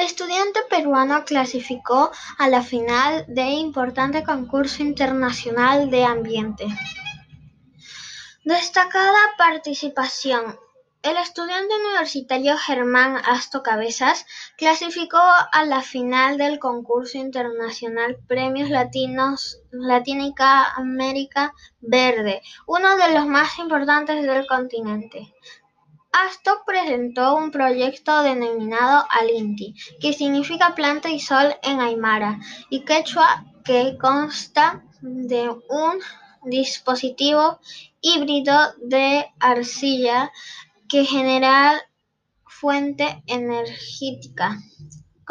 venezolano clasificó a la final de importante concurso internacional de ambiente. Destacada participación. El estudiante universitario Germán Asto Cabezas clasificó a la final del concurso internacional Premios Latinos Latínica América Verde, uno de los más importantes del continente. Asto presentó un proyecto denominado Alinti, que significa planta y sol en aymara y quechua, que consta de un dispositivo híbrido de arcilla que genera fuente energética.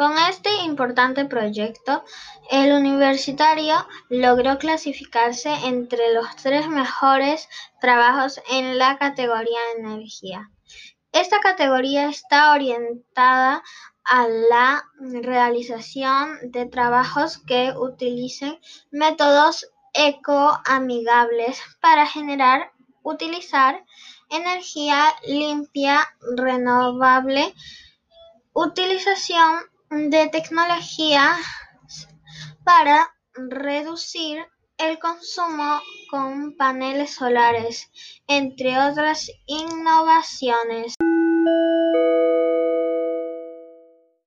Con este importante proyecto, el universitario logró clasificarse entre los tres mejores trabajos en la categoría energía. Esta categoría está orientada a la realización de trabajos que utilicen métodos ecoamigables para generar, utilizar energía limpia, renovable, utilización de tecnologías para reducir el consumo con paneles solares, entre otras innovaciones.